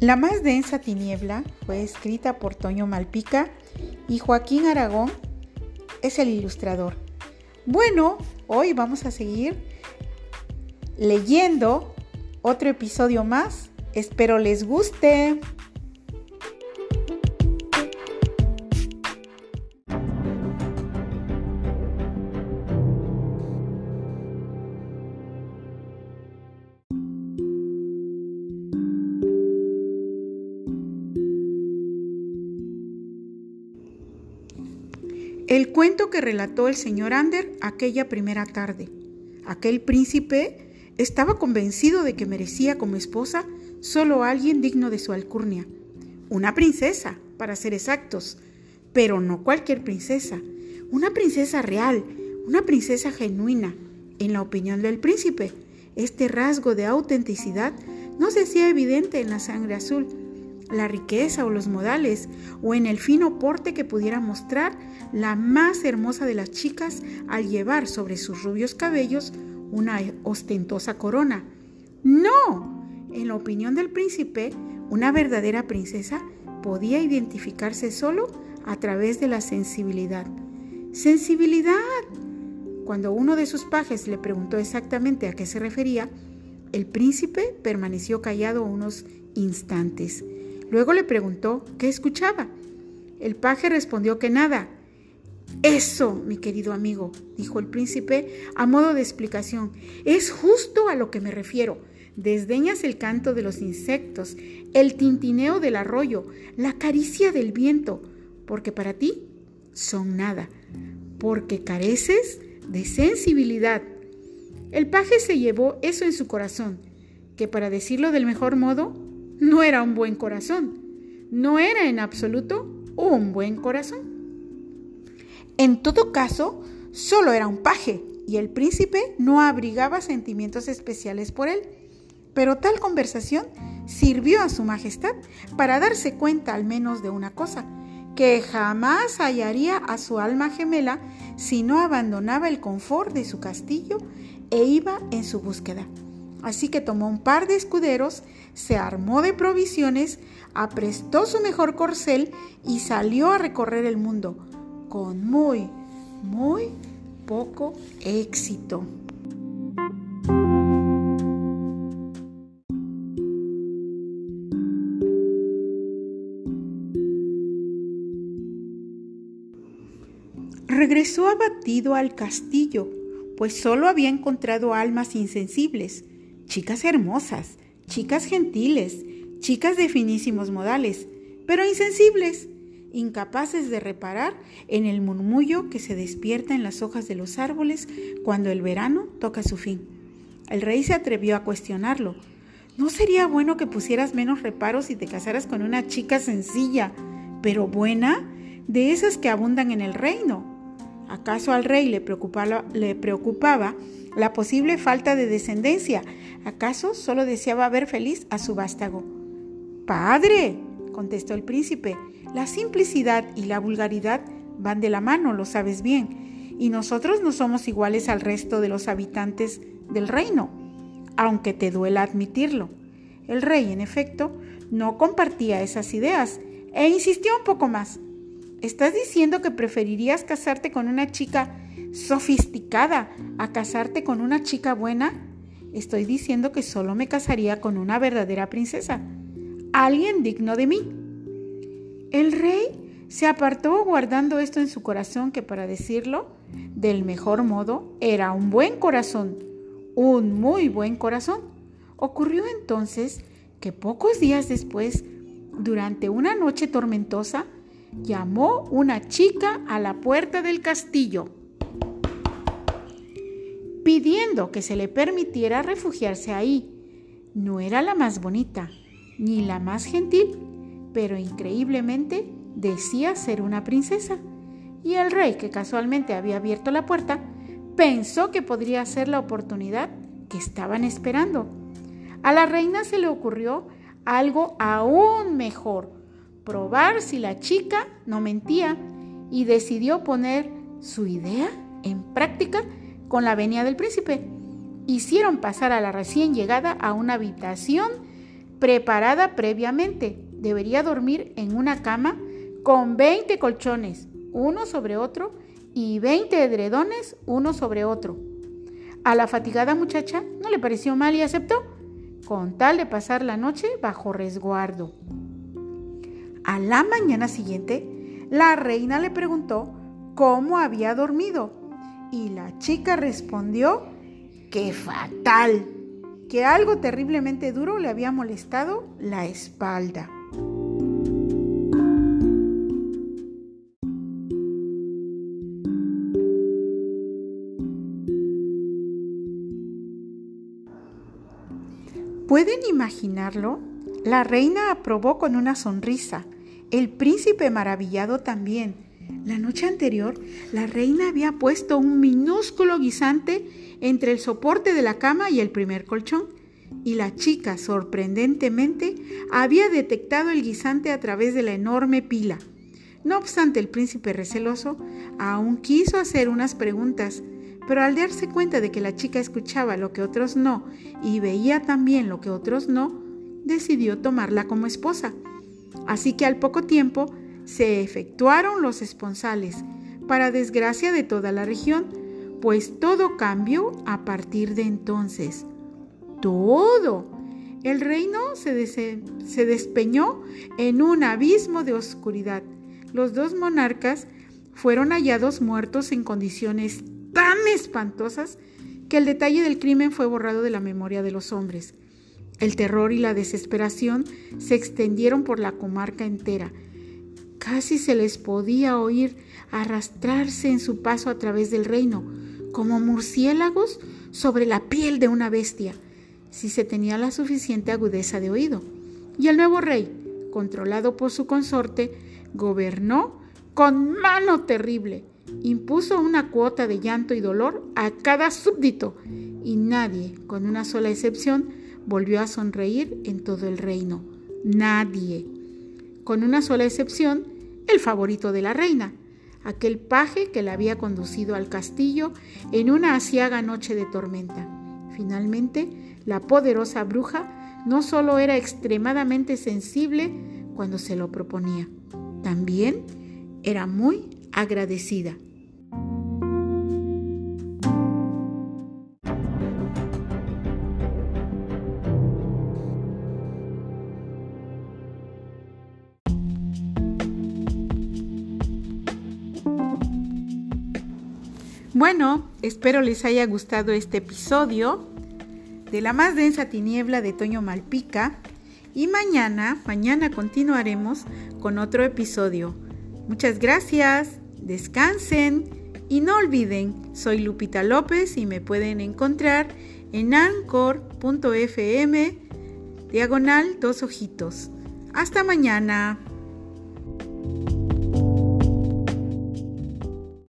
La más densa tiniebla fue escrita por Toño Malpica y Joaquín Aragón es el ilustrador. Bueno, hoy vamos a seguir leyendo otro episodio más. Espero les guste. El cuento que relató el señor Ander aquella primera tarde. Aquel príncipe estaba convencido de que merecía como esposa solo a alguien digno de su alcurnia. Una princesa, para ser exactos, pero no cualquier princesa. Una princesa real, una princesa genuina. En la opinión del príncipe, este rasgo de autenticidad no se hacía evidente en la sangre azul, la riqueza o los modales, o en el fino porte que pudiera mostrar la más hermosa de las chicas al llevar sobre sus rubios cabellos una ostentosa corona. No, en la opinión del príncipe, una verdadera princesa podía identificarse solo a través de la sensibilidad. ¡Sensibilidad! Cuando uno de sus pajes le preguntó exactamente a qué se refería, el príncipe permaneció callado unos instantes. Luego le preguntó qué escuchaba. El paje respondió que nada. Eso, mi querido amigo, dijo el príncipe a modo de explicación, es justo a lo que me refiero. Desdeñas el canto de los insectos, el tintineo del arroyo, la caricia del viento, porque para ti son nada, porque careces de sensibilidad. El paje se llevó eso en su corazón, que para decirlo del mejor modo, no era un buen corazón, no era en absoluto un buen corazón. En todo caso, solo era un paje y el príncipe no abrigaba sentimientos especiales por él. Pero tal conversación sirvió a su majestad para darse cuenta al menos de una cosa, que jamás hallaría a su alma gemela si no abandonaba el confort de su castillo e iba en su búsqueda. Así que tomó un par de escuderos, se armó de provisiones, aprestó su mejor corcel y salió a recorrer el mundo, con muy, muy poco éxito. Regresó abatido al castillo, pues solo había encontrado almas insensibles chicas hermosas, chicas gentiles, chicas de finísimos modales, pero insensibles, incapaces de reparar en el murmullo que se despierta en las hojas de los árboles cuando el verano toca su fin. El rey se atrevió a cuestionarlo. ¿No sería bueno que pusieras menos reparos y te casaras con una chica sencilla, pero buena, de esas que abundan en el reino? ¿Acaso al rey le preocupaba, la posible falta de descendencia. ¿Acaso solo deseaba ver feliz a su vástago? Padre, contestó el príncipe, la simplicidad y la vulgaridad van de la mano, lo sabes bien, y nosotros no somos iguales al resto de los habitantes del reino, aunque te duela admitirlo. El rey, en efecto, no compartía esas ideas e insistió un poco más. ¿Estás diciendo que preferirías casarte con una chica sofisticada a casarte con una chica buena, estoy diciendo que solo me casaría con una verdadera princesa, alguien digno de mí. El rey se apartó guardando esto en su corazón que para decirlo del mejor modo era un buen corazón, un muy buen corazón. Ocurrió entonces que pocos días después, durante una noche tormentosa, llamó una chica a la puerta del castillo pidiendo que se le permitiera refugiarse ahí. No era la más bonita, ni la más gentil, pero increíblemente decía ser una princesa. Y el rey, que casualmente había abierto la puerta, pensó que podría ser la oportunidad que estaban esperando. A la reina se le ocurrió algo aún mejor, probar si la chica no mentía y decidió poner su idea en práctica con la venia del príncipe. Hicieron pasar a la recién llegada a una habitación preparada previamente. Debería dormir en una cama con 20 colchones, uno sobre otro, y 20 edredones, uno sobre otro. A la fatigada muchacha no le pareció mal y aceptó, con tal de pasar la noche bajo resguardo. A la mañana siguiente, la reina le preguntó cómo había dormido y la chica respondió que fatal, que algo terriblemente duro le había molestado la espalda. ¿Pueden imaginarlo? La reina aprobó con una sonrisa, el príncipe maravillado también. La noche anterior, la reina había puesto un minúsculo guisante entre el soporte de la cama y el primer colchón, y la chica, sorprendentemente, había detectado el guisante a través de la enorme pila. No obstante, el príncipe receloso aún quiso hacer unas preguntas, pero al darse cuenta de que la chica escuchaba lo que otros no y veía también lo que otros no, decidió tomarla como esposa. Así que al poco tiempo se efectuaron los esponsales, para desgracia de toda la región, pues todo cambió a partir de entonces. Todo. El reino se, se despeñó en un abismo de oscuridad. Los dos monarcas fueron hallados muertos en condiciones tan espantosas que el detalle del crimen fue borrado de la memoria de los hombres. El terror y la desesperación se extendieron por la comarca entera. Casi se les podía oír arrastrarse en su paso a través del reino, como murciélagos sobre la piel de una bestia, si se tenía la suficiente agudeza de oído. Y el nuevo rey, controlado por su consorte, gobernó con mano terrible impuso una cuota de llanto y dolor a cada súbdito y nadie, con una sola excepción, volvió a sonreír en todo el reino. Nadie. Con una sola excepción, el favorito de la reina, aquel paje que la había conducido al castillo en una asiaga noche de tormenta. Finalmente, la poderosa bruja no solo era extremadamente sensible cuando se lo proponía, también era muy agradecida. Bueno, espero les haya gustado este episodio de la más densa tiniebla de Toño Malpica y mañana, mañana continuaremos con otro episodio. Muchas gracias descansen y no olviden, soy Lupita López y me pueden encontrar en anchor.fm diagonal dos ojitos. Hasta mañana.